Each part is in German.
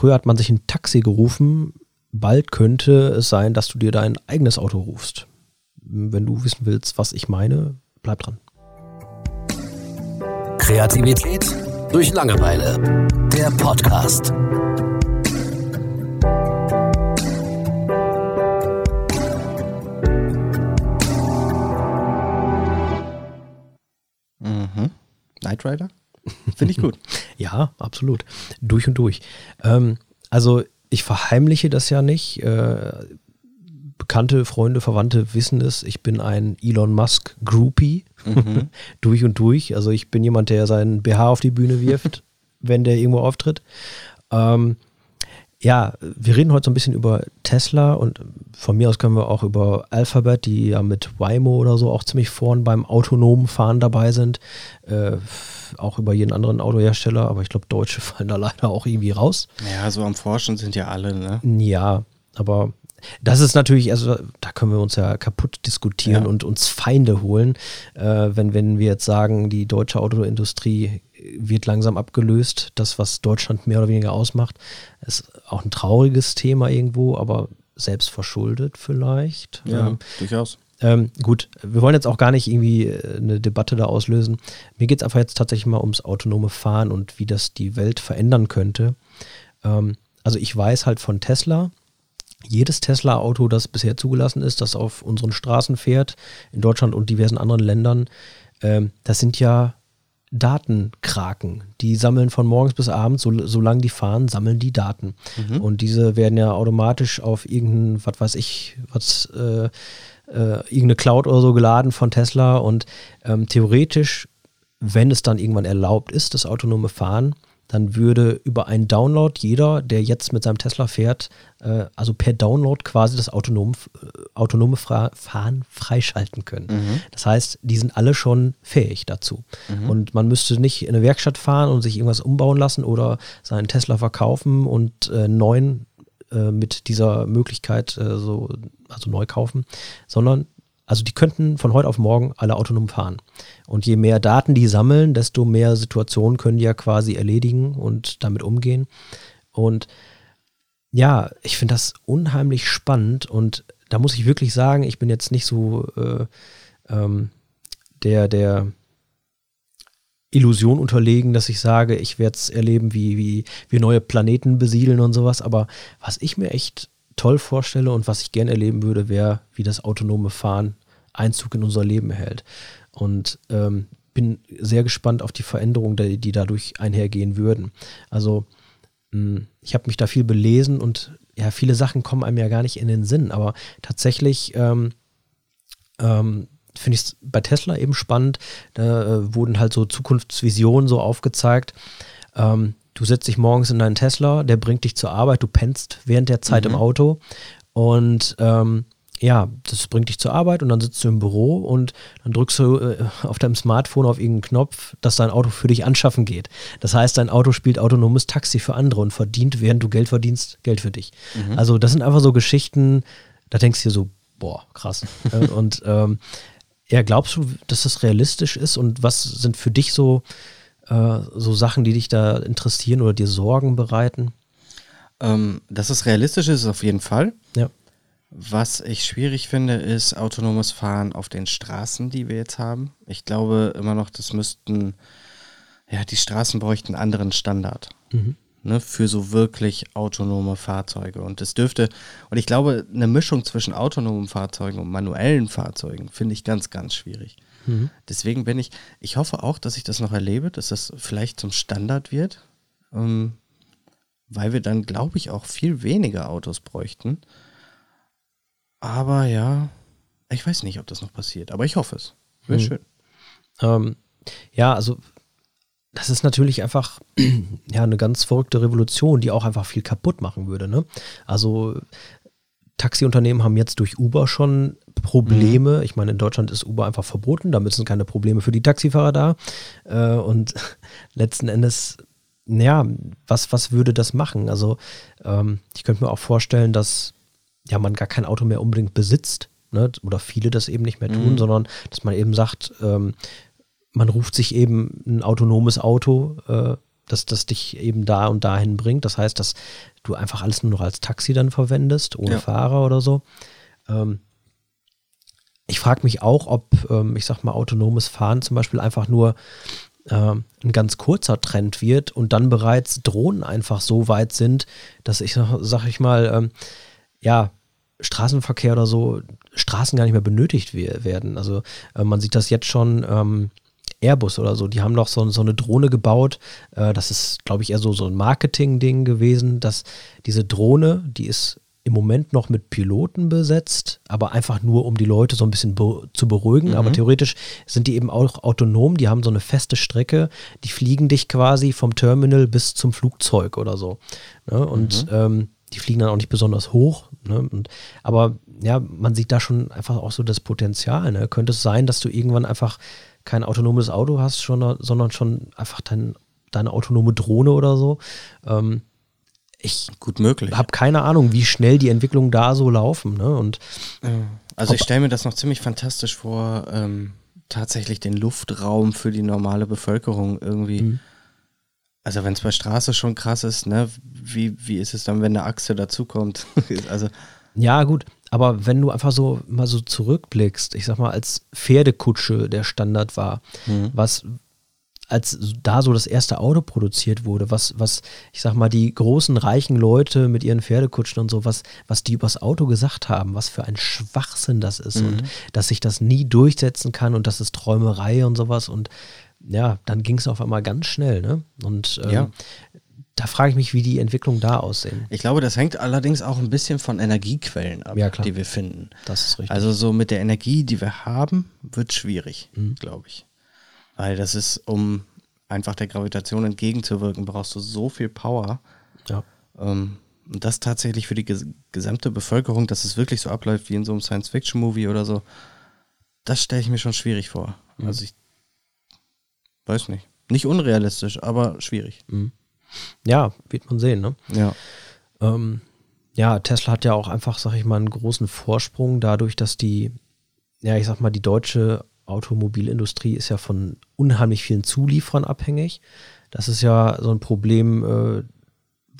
früher hat man sich ein Taxi gerufen, bald könnte es sein, dass du dir dein eigenes Auto rufst. Wenn du wissen willst, was ich meine, bleib dran. Kreativität durch Langeweile. Der Podcast. Mhm. Knight Rider? Finde ich gut. ja, absolut. Durch und durch. Ähm, also ich verheimliche das ja nicht. Äh, Bekannte, Freunde, Verwandte wissen es. Ich bin ein Elon Musk Groupie. Mhm. durch und durch. Also ich bin jemand, der seinen BH auf die Bühne wirft, wenn der irgendwo auftritt. Ähm, ja, wir reden heute so ein bisschen über Tesla und von mir aus können wir auch über Alphabet, die ja mit Waymo oder so auch ziemlich vorn beim autonomen Fahren dabei sind. Äh, auch über jeden anderen Autohersteller, aber ich glaube, Deutsche fallen da leider auch irgendwie raus. Ja, so am Forschen sind ja alle, ne? Ja, aber das ist natürlich, also da können wir uns ja kaputt diskutieren ja. und uns Feinde holen, äh, wenn, wenn wir jetzt sagen, die deutsche Autoindustrie wird langsam abgelöst. Das, was Deutschland mehr oder weniger ausmacht, ist auch ein trauriges Thema irgendwo, aber selbst verschuldet vielleicht. Ja, ähm, durchaus. Ähm, gut, wir wollen jetzt auch gar nicht irgendwie äh, eine Debatte da auslösen. Mir geht es einfach jetzt tatsächlich mal ums autonome Fahren und wie das die Welt verändern könnte. Ähm, also ich weiß halt von Tesla, jedes Tesla-Auto, das bisher zugelassen ist, das auf unseren Straßen fährt, in Deutschland und diversen anderen Ländern, ähm, das sind ja Datenkraken. Die sammeln von morgens bis abends, so, solange die fahren, sammeln die Daten. Mhm. Und diese werden ja automatisch auf irgendein, was weiß ich, was, äh, äh, irgendeine Cloud oder so geladen von Tesla. Und ähm, theoretisch, wenn es dann irgendwann erlaubt ist, das autonome Fahren, dann würde über einen Download jeder, der jetzt mit seinem Tesla fährt, äh, also per Download quasi das autonome, äh, autonome Fahren freischalten können. Mhm. Das heißt, die sind alle schon fähig dazu. Mhm. Und man müsste nicht in eine Werkstatt fahren und sich irgendwas umbauen lassen oder seinen Tesla verkaufen und äh, neuen äh, mit dieser Möglichkeit äh, so, also neu kaufen, sondern also die könnten von heute auf morgen alle autonom fahren. Und je mehr Daten die sammeln, desto mehr Situationen können die ja quasi erledigen und damit umgehen. Und ja, ich finde das unheimlich spannend und da muss ich wirklich sagen, ich bin jetzt nicht so äh, ähm, der, der Illusion unterlegen, dass ich sage, ich werde es erleben, wie, wie wir neue Planeten besiedeln und sowas. Aber was ich mir echt toll vorstelle und was ich gerne erleben würde, wäre, wie das autonome Fahren Einzug in unser Leben erhält. Und ähm, bin sehr gespannt auf die Veränderungen, die, die dadurch einhergehen würden. Also mh, hm, ich habe mich da viel belesen und ja, viele Sachen kommen einem ja gar nicht in den Sinn, aber tatsächlich ähm, ähm, finde ich es bei Tesla eben spannend. Da äh, wurden halt so Zukunftsvisionen so aufgezeigt. Ähm, du setzt dich morgens in deinen Tesla, der bringt dich zur Arbeit, du pennst während der Zeit mhm. im Auto und ähm, ja, das bringt dich zur Arbeit und dann sitzt du im Büro und dann drückst du äh, auf deinem Smartphone auf irgendeinen Knopf, dass dein Auto für dich anschaffen geht. Das heißt, dein Auto spielt autonomes Taxi für andere und verdient, während du Geld verdienst, Geld für dich. Mhm. Also das sind einfach so Geschichten, da denkst du dir so, boah, krass. Und ähm, ja, glaubst du, dass das realistisch ist und was sind für dich so, äh, so Sachen, die dich da interessieren oder dir Sorgen bereiten? Ähm, dass es realistisch ist, auf jeden Fall. Ja. Was ich schwierig finde, ist autonomes Fahren auf den Straßen, die wir jetzt haben. Ich glaube immer noch, das müssten, ja, die Straßen bräuchten einen anderen Standard. Mhm. Ne, für so wirklich autonome Fahrzeuge. Und es dürfte, und ich glaube, eine Mischung zwischen autonomen Fahrzeugen und manuellen Fahrzeugen finde ich ganz, ganz schwierig. Mhm. Deswegen bin ich, ich hoffe auch, dass ich das noch erlebe, dass das vielleicht zum Standard wird, ähm, weil wir dann, glaube ich, auch viel weniger Autos bräuchten. Aber ja, ich weiß nicht, ob das noch passiert, aber ich hoffe es. Wäre hm. schön. Ähm, ja, also das ist natürlich einfach ja eine ganz verrückte Revolution, die auch einfach viel kaputt machen würde. Ne? Also Taxiunternehmen haben jetzt durch Uber schon Probleme. Mhm. Ich meine, in Deutschland ist Uber einfach verboten, da müssen keine Probleme für die Taxifahrer da. Äh, und letzten Endes, ja, was, was würde das machen? Also ähm, ich könnte mir auch vorstellen, dass ja, man gar kein Auto mehr unbedingt besitzt, ne? oder viele das eben nicht mehr tun, mhm. sondern dass man eben sagt, ähm, man ruft sich eben ein autonomes Auto, äh, dass das dich eben da und dahin bringt. Das heißt, dass du einfach alles nur noch als Taxi dann verwendest, ohne ja. Fahrer oder so. Ähm, ich frage mich auch, ob, ähm, ich sag mal, autonomes Fahren zum Beispiel einfach nur ähm, ein ganz kurzer Trend wird und dann bereits Drohnen einfach so weit sind, dass ich, sag ich mal, ähm, ja, Straßenverkehr oder so, Straßen gar nicht mehr benötigt werden. Also äh, man sieht das jetzt schon, ähm, Airbus oder so, die haben doch so, so eine Drohne gebaut. Äh, das ist, glaube ich, eher so, so ein Marketing-Ding gewesen, dass diese Drohne, die ist im Moment noch mit Piloten besetzt, aber einfach nur, um die Leute so ein bisschen be zu beruhigen. Mhm. Aber theoretisch sind die eben auch autonom, die haben so eine feste Strecke, die fliegen dich quasi vom Terminal bis zum Flugzeug oder so. Ne? Und mhm. ähm, die fliegen dann auch nicht besonders hoch. Ne? Und, aber ja, man sieht da schon einfach auch so das Potenzial. Ne? Könnte es sein, dass du irgendwann einfach kein autonomes Auto hast, schon, sondern schon einfach dein, deine autonome Drohne oder so? Ähm, ich gut möglich. habe keine Ahnung, wie schnell die Entwicklungen da so laufen. Ne? Und also ich stelle mir das noch ziemlich fantastisch vor, ähm, tatsächlich den Luftraum für die normale Bevölkerung irgendwie. Mhm. Also wenn es bei Straße schon krass ist, ne, wie, wie ist es dann, wenn eine Achse dazukommt? also ja, gut, aber wenn du einfach so mal so zurückblickst, ich sag mal, als Pferdekutsche der Standard war, mhm. was als da so das erste Auto produziert wurde, was, was, ich sag mal, die großen reichen Leute mit ihren Pferdekutschen und so, was, was die übers Auto gesagt haben, was für ein Schwachsinn das ist mhm. und dass sich das nie durchsetzen kann und das ist Träumerei und sowas und ja, dann ging es auf einmal ganz schnell, ne? Und ähm, ja. Da frage ich mich, wie die Entwicklungen da aussehen. Ich glaube, das hängt allerdings auch ein bisschen von Energiequellen ab, ja, die wir finden. Das ist richtig. Also so mit der Energie, die wir haben, wird schwierig, mhm. glaube ich. Weil das ist, um einfach der Gravitation entgegenzuwirken, brauchst du so viel Power. Ja. Ähm, und das tatsächlich für die ges gesamte Bevölkerung, dass es wirklich so abläuft wie in so einem Science-Fiction-Movie oder so, das stelle ich mir schon schwierig vor. Mhm. Also ich weiß nicht. Nicht unrealistisch, aber schwierig. Mhm. Ja, wird man sehen, ne? Ja. Ähm, ja, Tesla hat ja auch einfach, sag ich mal, einen großen Vorsprung dadurch, dass die, ja, ich sag mal, die deutsche Automobilindustrie ist ja von unheimlich vielen Zulieferern abhängig. Das ist ja so ein Problem, äh,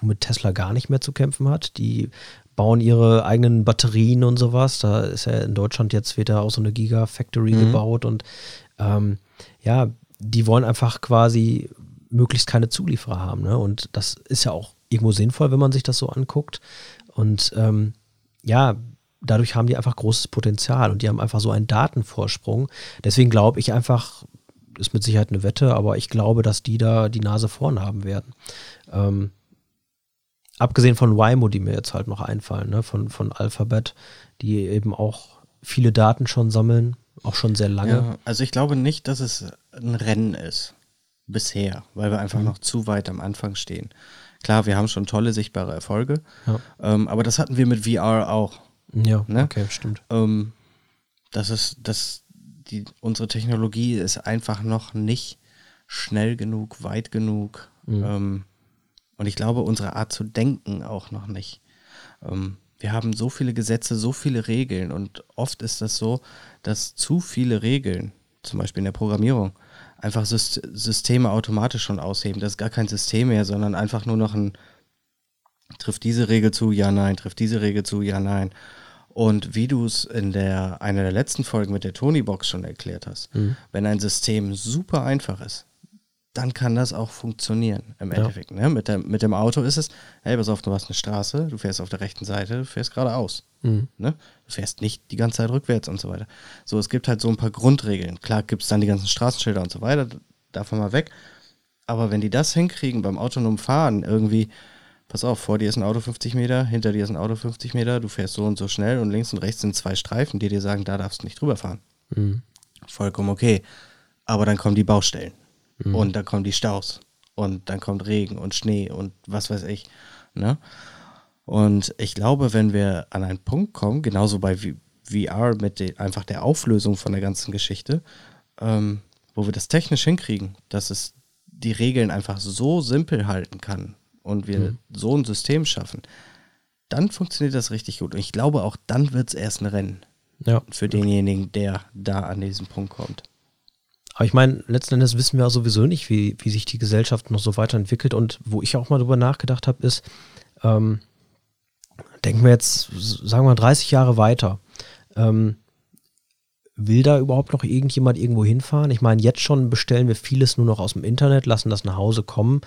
womit Tesla gar nicht mehr zu kämpfen hat. Die bauen ihre eigenen Batterien und sowas. Da ist ja in Deutschland jetzt wieder auch so eine Gigafactory mhm. gebaut und ähm, ja, die wollen einfach quasi möglichst keine Zulieferer haben. Ne? Und das ist ja auch irgendwo sinnvoll, wenn man sich das so anguckt. Und ähm, ja, dadurch haben die einfach großes Potenzial und die haben einfach so einen Datenvorsprung. Deswegen glaube ich einfach, ist mit Sicherheit eine Wette, aber ich glaube, dass die da die Nase vorn haben werden. Ähm, abgesehen von Waymo, die mir jetzt halt noch einfallen, ne, von, von Alphabet, die eben auch viele Daten schon sammeln, auch schon sehr lange. Ja, also ich glaube nicht, dass es ein Rennen ist. Bisher, weil wir einfach mhm. noch zu weit am Anfang stehen. Klar, wir haben schon tolle sichtbare Erfolge, ja. ähm, aber das hatten wir mit VR auch. Ja, ne? okay, stimmt. Ähm, das ist, das, die, unsere Technologie ist einfach noch nicht schnell genug, weit genug. Mhm. Ähm, und ich glaube, unsere Art zu denken auch noch nicht. Ähm, wir haben so viele Gesetze, so viele Regeln und oft ist das so, dass zu viele Regeln, zum Beispiel in der Programmierung, einfach Systeme automatisch schon ausheben. Das ist gar kein System mehr, sondern einfach nur noch ein, trifft diese Regel zu, ja, nein, trifft diese Regel zu, ja, nein. Und wie du es in der, einer der letzten Folgen mit der Tony-Box schon erklärt hast, mhm. wenn ein System super einfach ist, dann kann das auch funktionieren im Endeffekt. Ja. Ne? Mit, der, mit dem Auto ist es, hey, pass auf, du hast eine Straße, du fährst auf der rechten Seite, du fährst geradeaus. Mhm. Ne? Du fährst nicht die ganze Zeit rückwärts und so weiter. So, es gibt halt so ein paar Grundregeln. Klar gibt es dann die ganzen Straßenschilder und so weiter, davon mal weg. Aber wenn die das hinkriegen beim autonomen Fahren, irgendwie, pass auf, vor dir ist ein Auto 50 Meter, hinter dir ist ein Auto 50 Meter, du fährst so und so schnell und links und rechts sind zwei Streifen, die dir sagen, da darfst du nicht drüber fahren. Mhm. Vollkommen okay. Aber dann kommen die Baustellen mhm. und dann kommen die Staus und dann kommt Regen und Schnee und was weiß ich. Ne? Und ich glaube, wenn wir an einen Punkt kommen, genauso bei VR mit de, einfach der Auflösung von der ganzen Geschichte, ähm, wo wir das technisch hinkriegen, dass es die Regeln einfach so simpel halten kann, und wir mhm. so ein System schaffen, dann funktioniert das richtig gut. Und ich glaube, auch dann wird es erst ein Rennen ja. für denjenigen, der da an diesen Punkt kommt. Aber ich meine, letzten Endes wissen wir sowieso nicht, wie, wie sich die Gesellschaft noch so weiterentwickelt. Und wo ich auch mal drüber nachgedacht habe, ist, ähm, denken wir jetzt, sagen wir 30 Jahre weiter. Ähm, will da überhaupt noch irgendjemand irgendwo hinfahren? Ich meine, jetzt schon bestellen wir vieles nur noch aus dem Internet, lassen das nach Hause kommen.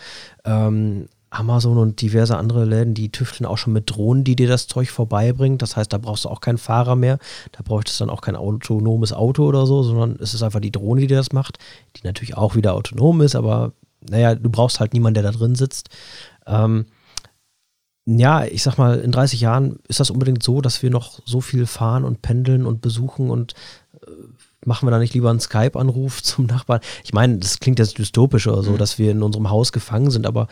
Ähm, Amazon und diverse andere Läden, die tüfteln auch schon mit Drohnen, die dir das Zeug vorbeibringen. Das heißt, da brauchst du auch keinen Fahrer mehr. Da bräuchtest du dann auch kein autonomes Auto oder so, sondern es ist einfach die Drohne, die dir das macht, die natürlich auch wieder autonom ist, aber naja, du brauchst halt niemanden, der da drin sitzt. Ähm, ja, ich sag mal, in 30 Jahren ist das unbedingt so, dass wir noch so viel fahren und pendeln und besuchen und äh, machen wir da nicht lieber einen Skype-Anruf zum Nachbarn? Ich meine, das klingt jetzt dystopisch oder so, mhm. dass wir in unserem Haus gefangen sind, aber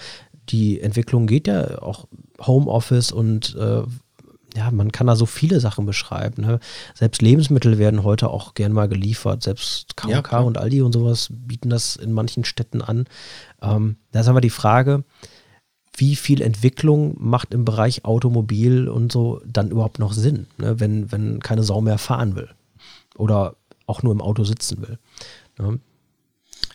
die Entwicklung geht ja auch Homeoffice und äh, ja, man kann da so viele Sachen beschreiben. Ne? Selbst Lebensmittel werden heute auch gern mal geliefert. Selbst KK ja, und Aldi und sowas bieten das in manchen Städten an. Ähm, da ist aber die Frage, wie viel Entwicklung macht im Bereich Automobil und so dann überhaupt noch Sinn, ne? wenn, wenn keine Sau mehr fahren will oder auch nur im Auto sitzen will. Ne?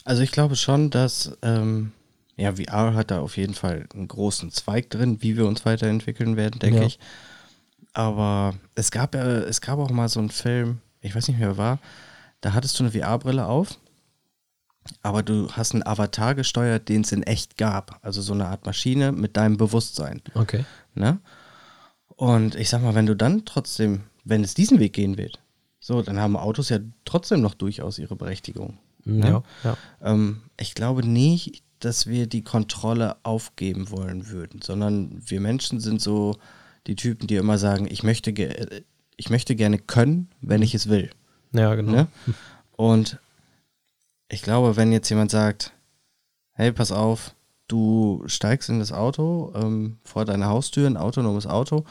Also ich glaube schon, dass ähm, ja, VR hat da auf jeden Fall einen großen Zweig drin, wie wir uns weiterentwickeln werden, denke ja. ich. Aber es gab ja, es gab auch mal so einen Film, ich weiß nicht mehr, wer war, da hattest du eine VR-Brille auf, aber du hast einen Avatar gesteuert, den es in echt gab. Also so eine Art Maschine mit deinem Bewusstsein. Okay. Ne? Und ich sag mal, wenn du dann trotzdem, wenn es diesen Weg gehen wird, so, dann haben Autos ja trotzdem noch durchaus ihre Berechtigung. Ne? Ja, ja. Ähm, ich glaube nicht, dass wir die Kontrolle aufgeben wollen würden, sondern wir Menschen sind so die Typen, die immer sagen, ich möchte, ich möchte gerne können, wenn ich es will. Ja, genau. Ne? Und ich glaube, wenn jetzt jemand sagt, hey, pass auf, du steigst in das Auto ähm, vor deiner Haustür, ein autonomes Auto,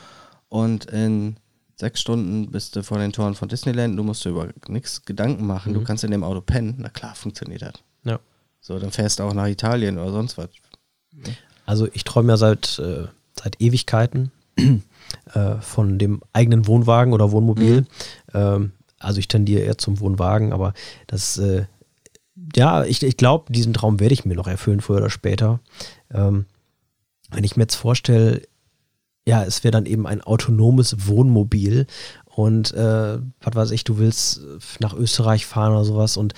und in sechs Stunden bist du vor den Toren von Disneyland, du musst dir über nichts Gedanken machen, mhm. du kannst in dem Auto pennen, na klar, funktioniert das. Ja. So, dann fährst du auch nach Italien oder sonst was. Also ich träume ja seit, äh, seit Ewigkeiten äh, von dem eigenen Wohnwagen oder Wohnmobil. Mhm. Ähm, also ich tendiere eher zum Wohnwagen, aber das, äh, ja, ich, ich glaube, diesen Traum werde ich mir noch erfüllen, früher oder später. Ähm, wenn ich mir jetzt vorstelle, ja, es wäre dann eben ein autonomes Wohnmobil und äh, was weiß ich, du willst nach Österreich fahren oder sowas und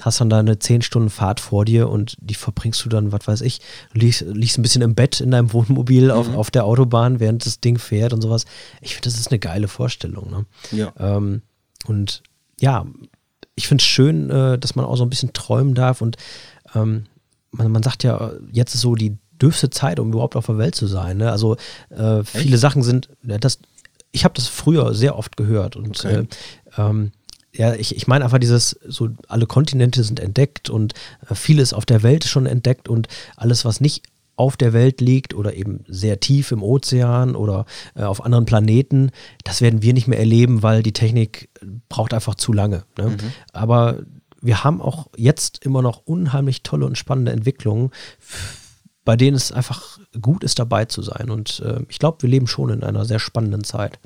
hast dann da eine 10 Stunden Fahrt vor dir und die verbringst du dann, was weiß ich, liegst, liegst ein bisschen im Bett in deinem Wohnmobil mhm. auf, auf der Autobahn, während das Ding fährt und sowas. Ich finde, das ist eine geile Vorstellung. Ne? Ja. Ähm, und ja, ich finde es schön, äh, dass man auch so ein bisschen träumen darf und ähm, man, man sagt ja, jetzt ist so die dürfste Zeit, um überhaupt auf der Welt zu sein. Ne? Also äh, viele Sachen sind, das, ich habe das früher sehr oft gehört und okay. äh, ähm, ja, ich, ich meine einfach dieses, so alle Kontinente sind entdeckt und äh, vieles auf der Welt schon entdeckt und alles, was nicht auf der Welt liegt oder eben sehr tief im Ozean oder äh, auf anderen Planeten, das werden wir nicht mehr erleben, weil die Technik braucht einfach zu lange. Ne? Mhm. Aber wir haben auch jetzt immer noch unheimlich tolle und spannende Entwicklungen, bei denen es einfach gut ist, dabei zu sein. Und äh, ich glaube, wir leben schon in einer sehr spannenden Zeit.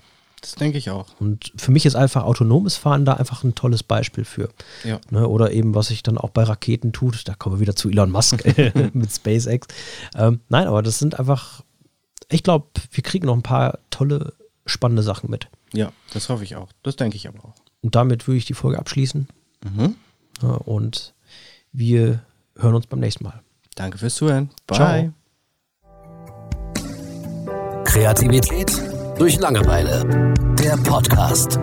Das denke ich auch. Und für mich ist einfach autonomes Fahren da einfach ein tolles Beispiel für. Ja. Ne, oder eben, was sich dann auch bei Raketen tut. Da kommen wir wieder zu Elon Musk mit SpaceX. Ähm, nein, aber das sind einfach, ich glaube, wir kriegen noch ein paar tolle, spannende Sachen mit. Ja, das hoffe ich auch. Das denke ich aber auch. Und damit würde ich die Folge abschließen. Mhm. Ja, und wir hören uns beim nächsten Mal. Danke fürs Zuhören. Bye. Ciao. Kreativität durch Langeweile. Der Podcast.